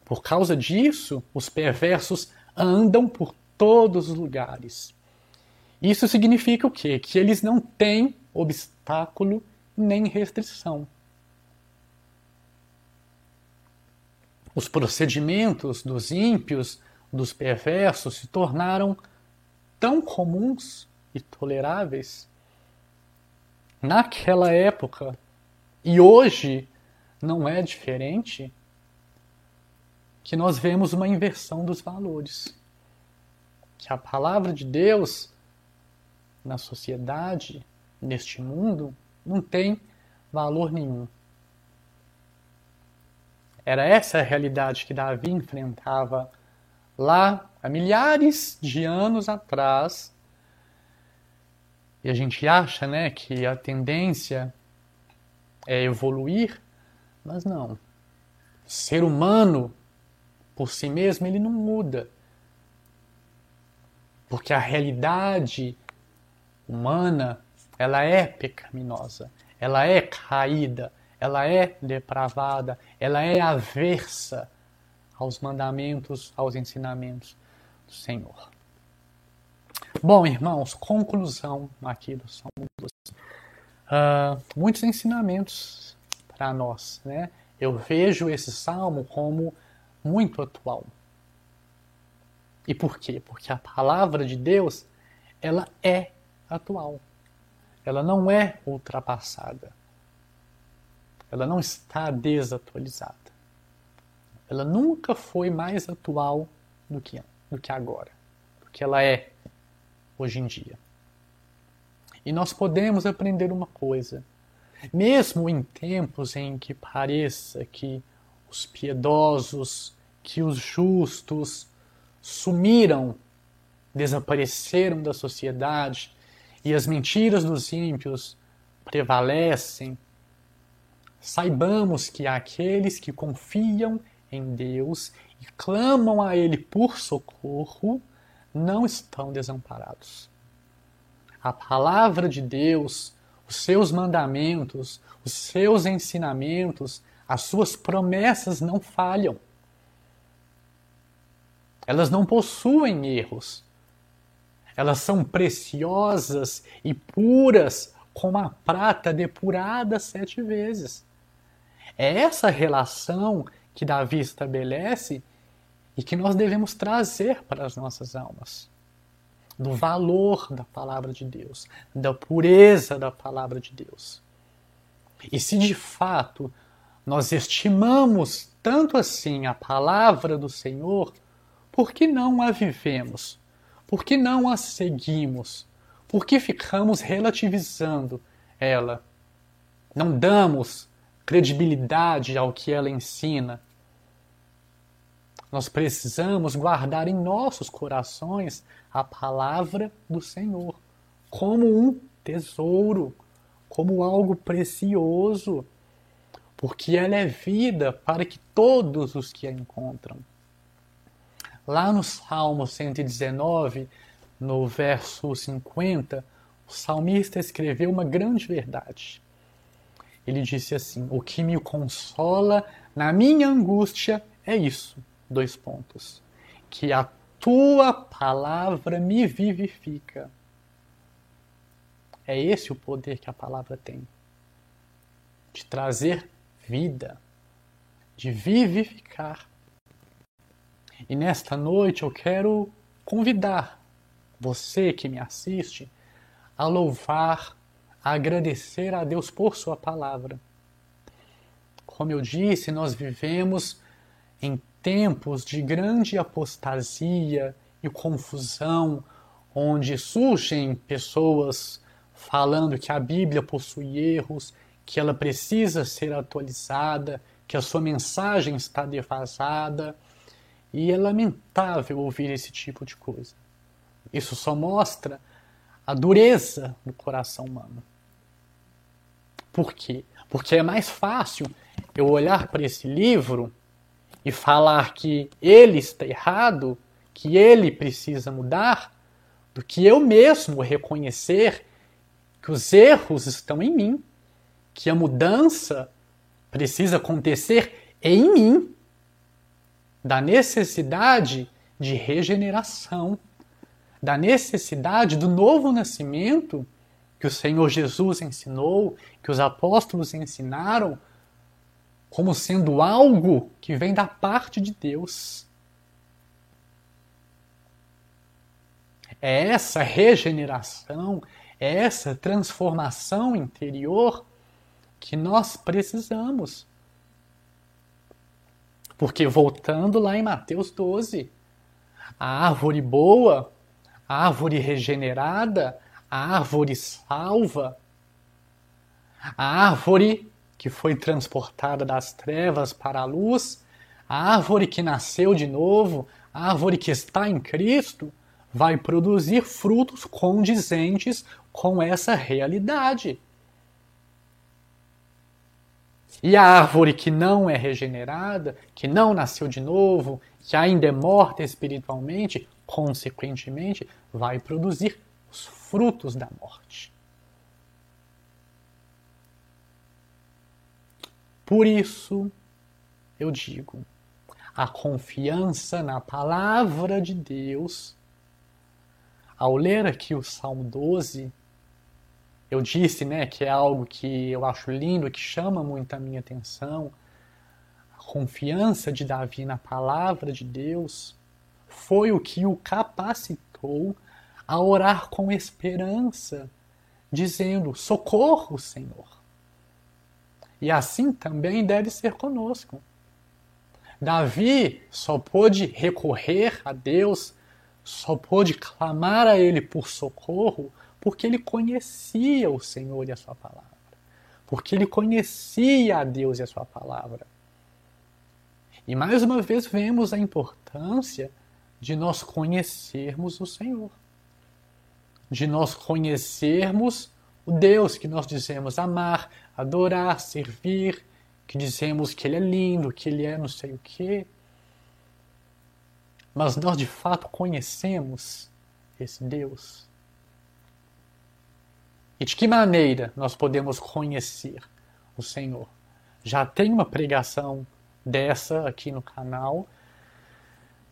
Por causa disso, os perversos andam por todos os lugares. Isso significa o quê? Que eles não têm obstáculo nem restrição. Os procedimentos dos ímpios, dos perversos, se tornaram tão comuns e toleráveis naquela época e hoje não é diferente, que nós vemos uma inversão dos valores. Que a palavra de Deus na sociedade, neste mundo, não tem valor nenhum. Era essa a realidade que Davi enfrentava lá há milhares de anos atrás e a gente acha né, que a tendência é evoluir, mas não. O ser humano, por si mesmo, ele não muda. Porque a realidade humana, ela é pecaminosa, ela é caída, ela é depravada, ela é aversa aos mandamentos, aos ensinamentos do Senhor. Bom, irmãos, conclusão aqui do Salmo 12. Uh, muitos ensinamentos para nós, né? Eu vejo esse salmo como muito atual. E por quê? Porque a palavra de Deus, ela é atual. Ela não é ultrapassada. Ela não está desatualizada. Ela nunca foi mais atual do que, do que agora, do que ela é hoje em dia. E nós podemos aprender uma coisa. Mesmo em tempos em que pareça que os piedosos, que os justos sumiram, desapareceram da sociedade e as mentiras dos ímpios prevalecem, saibamos que aqueles que confiam em Deus e clamam a Ele por socorro não estão desamparados. A palavra de Deus, os seus mandamentos, os seus ensinamentos, as suas promessas não falham. Elas não possuem erros. Elas são preciosas e puras como a prata depurada sete vezes. É essa relação que Davi estabelece e que nós devemos trazer para as nossas almas. Do valor da palavra de Deus, da pureza da palavra de Deus. E se de fato nós estimamos tanto assim a palavra do Senhor, por que não a vivemos? Por que não a seguimos? Por que ficamos relativizando ela? Não damos credibilidade ao que ela ensina? Nós precisamos guardar em nossos corações a palavra do Senhor como um tesouro, como algo precioso, porque ela é vida para que todos os que a encontram. Lá no Salmo 119, no verso 50, o salmista escreveu uma grande verdade. Ele disse assim: O que me consola na minha angústia é isso dois pontos. Que a tua palavra me vivifica. É esse o poder que a palavra tem. De trazer vida, de vivificar. E nesta noite eu quero convidar você que me assiste a louvar, a agradecer a Deus por Sua palavra. Como eu disse, nós vivemos em tempos de grande apostasia e confusão, onde surgem pessoas falando que a Bíblia possui erros, que ela precisa ser atualizada, que a sua mensagem está defasada. E é lamentável ouvir esse tipo de coisa. Isso só mostra a dureza do coração humano. Por quê? Porque é mais fácil eu olhar para esse livro e falar que ele está errado, que ele precisa mudar, do que eu mesmo reconhecer que os erros estão em mim, que a mudança precisa acontecer em mim, da necessidade de regeneração, da necessidade do novo nascimento que o Senhor Jesus ensinou, que os apóstolos ensinaram como sendo algo que vem da parte de Deus. É essa regeneração, é essa transformação interior que nós precisamos. Porque voltando lá em Mateus 12, a árvore boa, a árvore regenerada, a árvore salva, a árvore que foi transportada das trevas para a luz, a árvore que nasceu de novo, a árvore que está em Cristo, vai produzir frutos condizentes com essa realidade. E a árvore que não é regenerada, que não nasceu de novo, que ainda é morta espiritualmente, consequentemente, vai produzir os frutos da morte. Por isso, eu digo, a confiança na palavra de Deus. Ao ler aqui o Salmo 12, eu disse, né, que é algo que eu acho lindo, que chama muito a minha atenção. A confiança de Davi na palavra de Deus foi o que o capacitou a orar com esperança, dizendo: Socorro, Senhor. E assim também deve ser conosco. Davi só pôde recorrer a Deus, só pôde clamar a Ele por socorro, porque ele conhecia o Senhor e a Sua palavra. Porque ele conhecia a Deus e a Sua palavra. E mais uma vez vemos a importância de nós conhecermos o Senhor. De nós conhecermos o Deus que nós dizemos amar, adorar, servir, que dizemos que Ele é lindo, que Ele é não sei o quê. Mas nós de fato conhecemos esse Deus. E de que maneira nós podemos conhecer o Senhor? Já tem uma pregação dessa aqui no canal.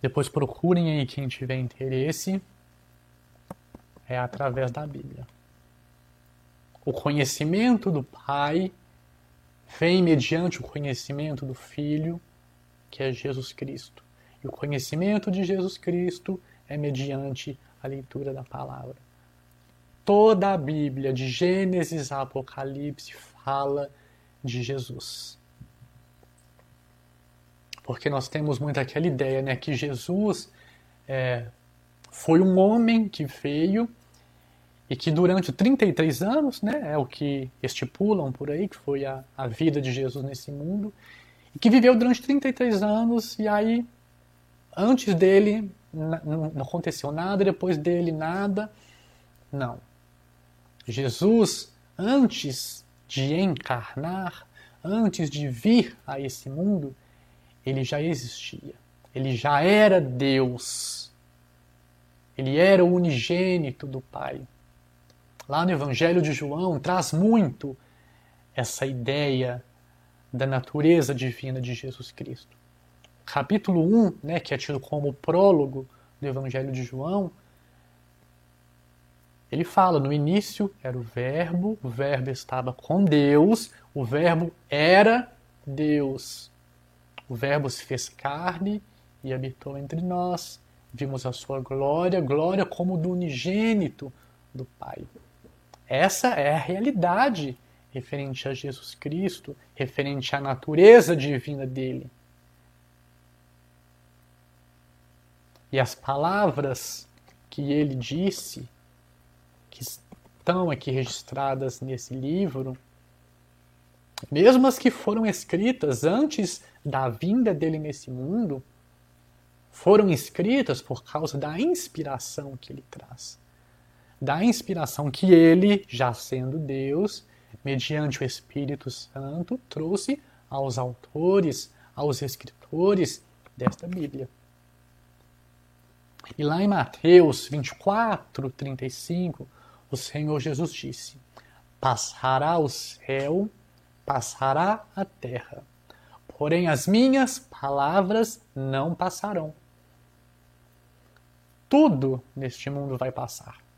Depois procurem aí quem tiver interesse. É através da Bíblia. O conhecimento do Pai vem mediante o conhecimento do Filho, que é Jesus Cristo. E o conhecimento de Jesus Cristo é mediante a leitura da palavra. Toda a Bíblia, de Gênesis a Apocalipse, fala de Jesus. Porque nós temos muito aquela ideia né, que Jesus é, foi um homem que veio e que durante 33 anos, né, é o que estipulam por aí, que foi a, a vida de Jesus nesse mundo, e que viveu durante 33 anos, e aí, antes dele, não aconteceu nada, depois dele, nada. Não. Jesus, antes de encarnar, antes de vir a esse mundo, ele já existia. Ele já era Deus. Ele era o unigênito do Pai lá no Evangelho de João, traz muito essa ideia da natureza divina de Jesus Cristo. Capítulo 1, né, que é tido como prólogo do Evangelho de João, ele fala: no início era o Verbo, o Verbo estava com Deus, o Verbo era Deus. O Verbo se fez carne e habitou entre nós. Vimos a sua glória, glória como do unigênito do Pai. Essa é a realidade referente a Jesus Cristo, referente à natureza divina dele. E as palavras que ele disse, estão aqui registradas nesse livro, mesmo as que foram escritas antes da vinda dele nesse mundo, foram escritas por causa da inspiração que ele traz da inspiração que ele, já sendo Deus, mediante o Espírito Santo, trouxe aos autores, aos escritores desta Bíblia. E lá em Mateus 24, 35, o Senhor Jesus disse: Passará o céu, passará a terra, porém as minhas palavras não passarão. Tudo neste mundo vai passar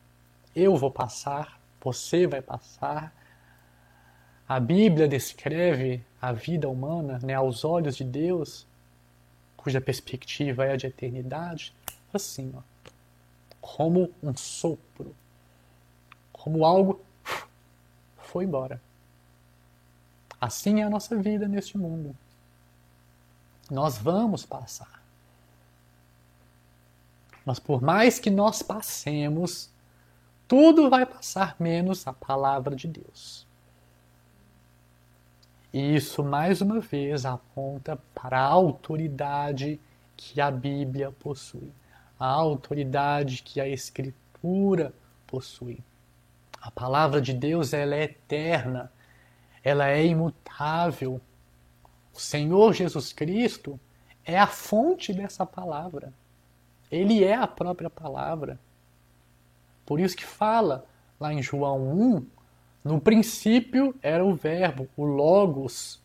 eu vou passar, você vai passar. A Bíblia descreve a vida humana né, aos olhos de Deus, cuja perspectiva é a de eternidade, assim, ó, como um sopro, como algo foi embora. Assim é a nossa vida neste mundo. Nós vamos passar. Mas por mais que nós passemos, tudo vai passar menos a palavra de Deus. E isso, mais uma vez, aponta para a autoridade que a Bíblia possui, a autoridade que a Escritura possui. A palavra de Deus ela é eterna, ela é imutável. O Senhor Jesus Cristo é a fonte dessa palavra. Ele é a própria palavra. Por isso que fala lá em João 1, no princípio era o verbo, o logos.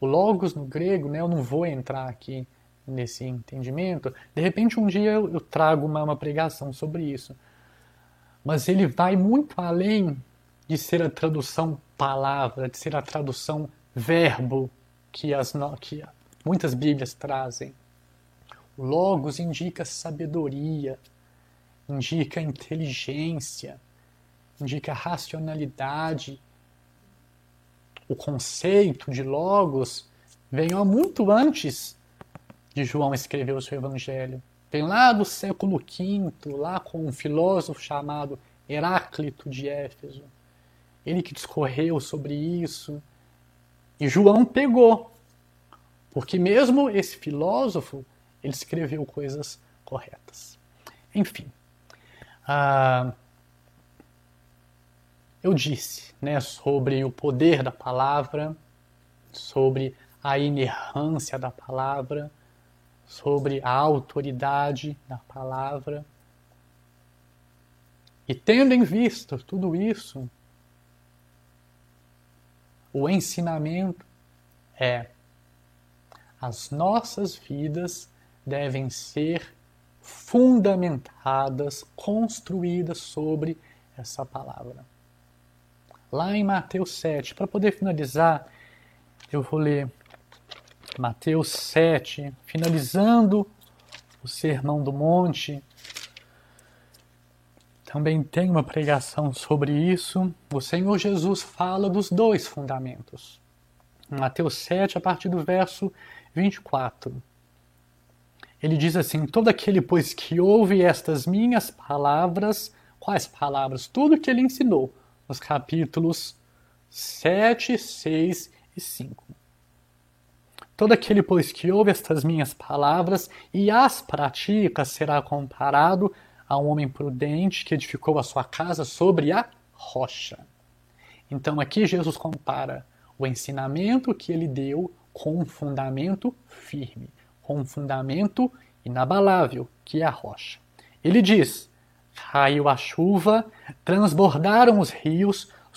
O logos no grego, né, eu não vou entrar aqui nesse entendimento. De repente, um dia eu, eu trago uma, uma pregação sobre isso. Mas ele vai muito além de ser a tradução palavra, de ser a tradução verbo que, as, que muitas Bíblias trazem. Logos indica sabedoria, indica inteligência, indica racionalidade. O conceito de logos veio muito antes de João escrever o seu evangelho. Vem lá do século V, lá com um filósofo chamado Heráclito de Éfeso. Ele que discorreu sobre isso. E João pegou. Porque mesmo esse filósofo, ele escreveu coisas corretas. Enfim. Ah, eu disse né, sobre o poder da palavra, sobre a inerrância da palavra, sobre a autoridade da palavra. E tendo em vista tudo isso, o ensinamento é as nossas vidas devem ser fundamentadas, construídas sobre essa palavra. Lá em Mateus 7, para poder finalizar, eu vou ler Mateus 7, finalizando o Sermão do Monte. Também tem uma pregação sobre isso. O Senhor Jesus fala dos dois fundamentos. Mateus 7, a partir do verso 24. Ele diz assim: Todo aquele, pois, que ouve estas minhas palavras, quais palavras? Tudo que ele ensinou, nos capítulos 7, 6 e 5. Todo aquele, pois, que ouve estas minhas palavras e as pratica será comparado a um homem prudente que edificou a sua casa sobre a rocha. Então aqui Jesus compara o ensinamento que ele deu com um fundamento firme, com um fundamento inabalável, que é a rocha. Ele diz: caiu a chuva, transbordaram os rios,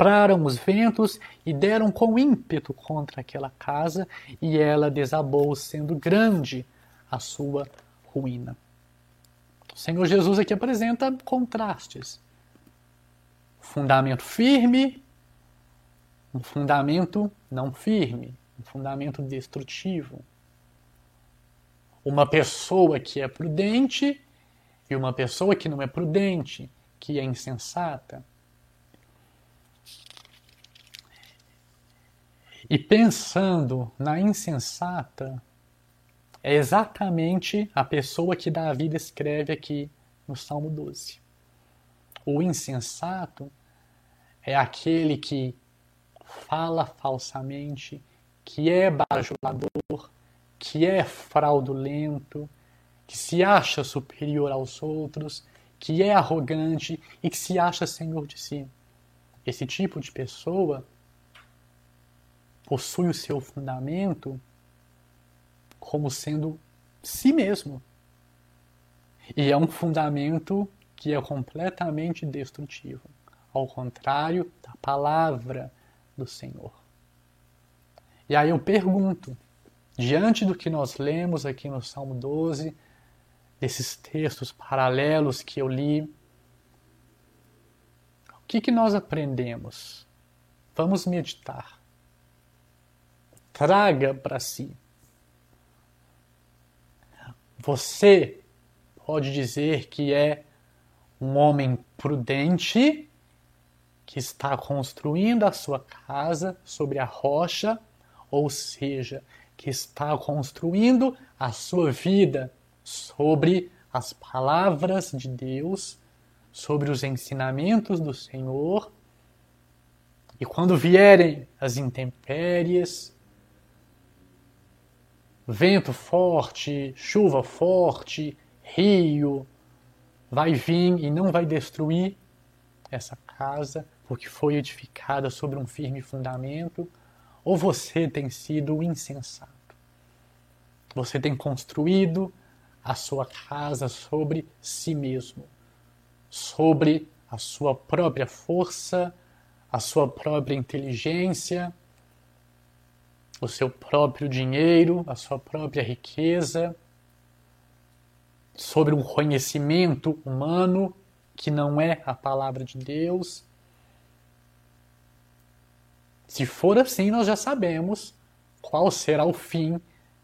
sopraram os ventos e deram com ímpeto contra aquela casa, e ela desabou, sendo grande a sua ruína. O Senhor Jesus aqui apresenta contrastes. Fundamento firme, um fundamento não firme, um fundamento destrutivo. Uma pessoa que é prudente e uma pessoa que não é prudente, que é insensata. E pensando na insensata, é exatamente a pessoa que Davi descreve aqui no Salmo 12. O insensato é aquele que fala falsamente, que é bajulador, que é fraudulento, que se acha superior aos outros, que é arrogante e que se acha senhor de si. Esse tipo de pessoa possui o seu fundamento como sendo si mesmo. E é um fundamento que é completamente destrutivo, ao contrário da palavra do Senhor. E aí eu pergunto, diante do que nós lemos aqui no Salmo 12, desses textos paralelos que eu li, o que, que nós aprendemos? Vamos meditar traga para si. Você pode dizer que é um homem prudente que está construindo a sua casa sobre a rocha, ou seja, que está construindo a sua vida sobre as palavras de Deus, sobre os ensinamentos do Senhor. E quando vierem as intempéries, vento forte, chuva forte, rio, vai vir e não vai destruir essa casa, porque foi edificada sobre um firme fundamento, ou você tem sido insensato. Você tem construído a sua casa sobre si mesmo, sobre a sua própria força, a sua própria inteligência, o seu próprio dinheiro, a sua própria riqueza, sobre um conhecimento humano que não é a palavra de Deus. Se for assim, nós já sabemos qual será o fim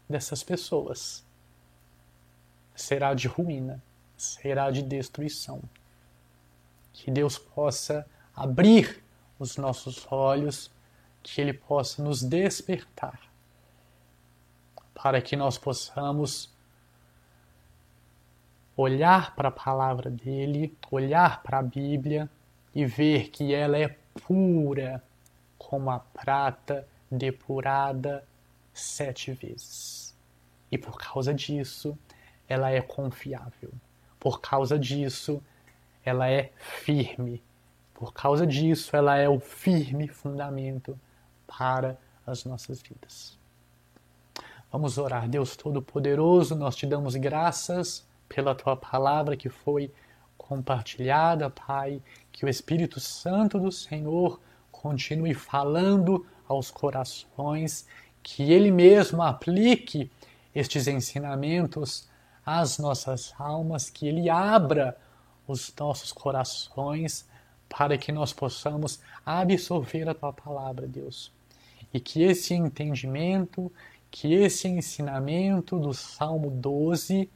dessas pessoas. Será de ruína, será de destruição. Que Deus possa abrir os nossos olhos, que Ele possa nos despertar, para que nós possamos olhar para a palavra dele, olhar para a Bíblia e ver que ela é pura como a prata depurada sete vezes. E por causa disso, ela é confiável. Por causa disso, ela é firme. Por causa disso, ela é o firme fundamento para as nossas vidas. Vamos orar. Deus Todo-Poderoso, nós te damos graças pela tua palavra que foi compartilhada, Pai, que o Espírito Santo do Senhor continue falando aos corações, que Ele mesmo aplique estes ensinamentos às nossas almas, que Ele abra os nossos corações para que nós possamos absorver a tua palavra, Deus. E que esse entendimento, que esse ensinamento do Salmo 12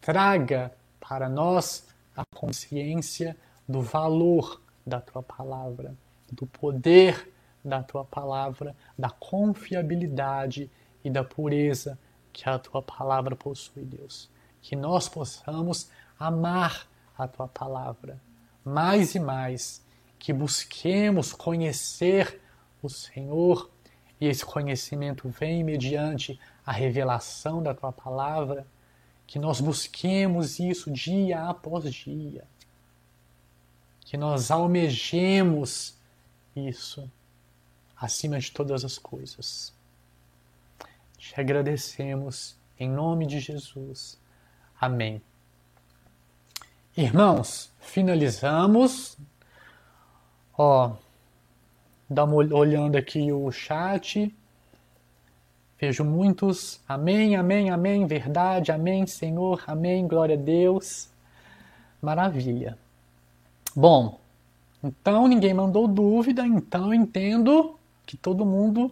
traga para nós a consciência do valor da tua palavra, do poder da tua palavra, da confiabilidade e da pureza que a tua palavra possui, Deus. Que nós possamos amar a tua palavra mais e mais, que busquemos conhecer o Senhor e esse conhecimento vem mediante a revelação da tua palavra que nós busquemos isso dia após dia, que nós almejemos isso acima de todas as coisas. Te agradecemos em nome de Jesus. Amém. Irmãos, finalizamos. Ó, dá uma olhando aqui o chat. Vejo muitos, amém, amém, amém, verdade, amém, Senhor, amém, glória a Deus. Maravilha. Bom, então ninguém mandou dúvida, então eu entendo que todo mundo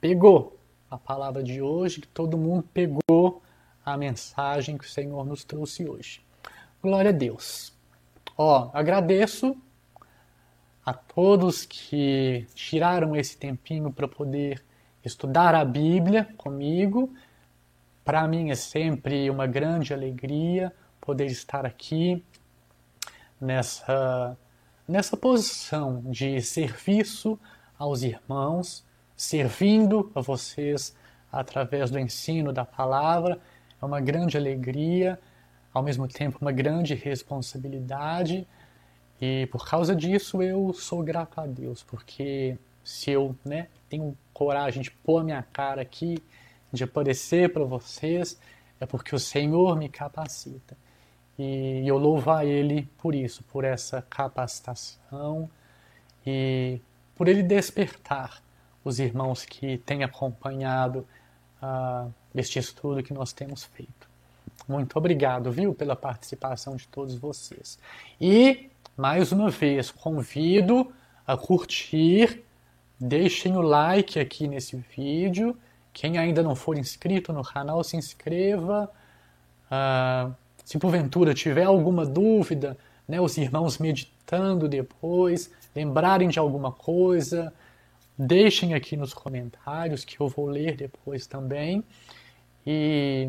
pegou a palavra de hoje, que todo mundo pegou a mensagem que o Senhor nos trouxe hoje. Glória a Deus. Ó, agradeço a todos que tiraram esse tempinho para poder estudar a Bíblia comigo. Para mim é sempre uma grande alegria poder estar aqui nessa, nessa posição de serviço aos irmãos, servindo a vocês através do ensino da palavra. É uma grande alegria, ao mesmo tempo uma grande responsabilidade. E por causa disso eu sou grato a Deus, porque se eu né, tenho coragem de pôr a minha cara aqui, de aparecer para vocês, é porque o Senhor me capacita. E eu louvo a Ele por isso, por essa capacitação e por Ele despertar os irmãos que têm acompanhado uh, este estudo que nós temos feito. Muito obrigado, viu, pela participação de todos vocês. E, mais uma vez, convido a curtir Deixem o like aqui nesse vídeo. Quem ainda não for inscrito no canal, se inscreva. Uh, se porventura tiver alguma dúvida, né, os irmãos meditando depois, lembrarem de alguma coisa, deixem aqui nos comentários que eu vou ler depois também. E,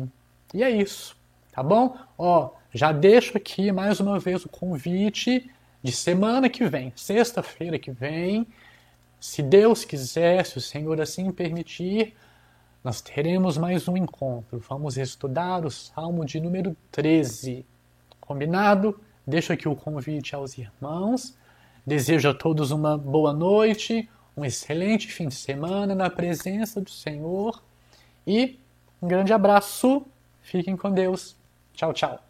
e é isso, tá bom? Ó, já deixo aqui mais uma vez o convite de semana que vem, sexta-feira que vem, se Deus quiser, se o Senhor assim permitir, nós teremos mais um encontro. Vamos estudar o Salmo de número 13. Combinado? Deixo aqui o convite aos irmãos. Desejo a todos uma boa noite, um excelente fim de semana na presença do Senhor e um grande abraço. Fiquem com Deus. Tchau, tchau.